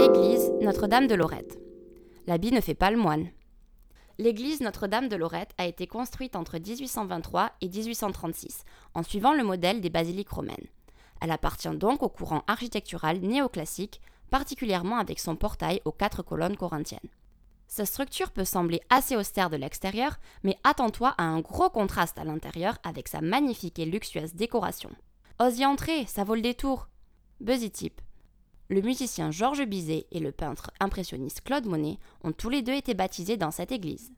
Église Notre-Dame de Lorette. L'habit ne fait pas le moine. L'église Notre-Dame de Lorette a été construite entre 1823 et 1836, en suivant le modèle des basiliques romaines. Elle appartient donc au courant architectural néoclassique, particulièrement avec son portail aux quatre colonnes corinthiennes. Sa structure peut sembler assez austère de l'extérieur, mais attends-toi à un gros contraste à l'intérieur avec sa magnifique et luxueuse décoration. Ose y entrer, ça vaut le détour. Buzzy Tip. Le musicien Georges Bizet et le peintre impressionniste Claude Monet ont tous les deux été baptisés dans cette église.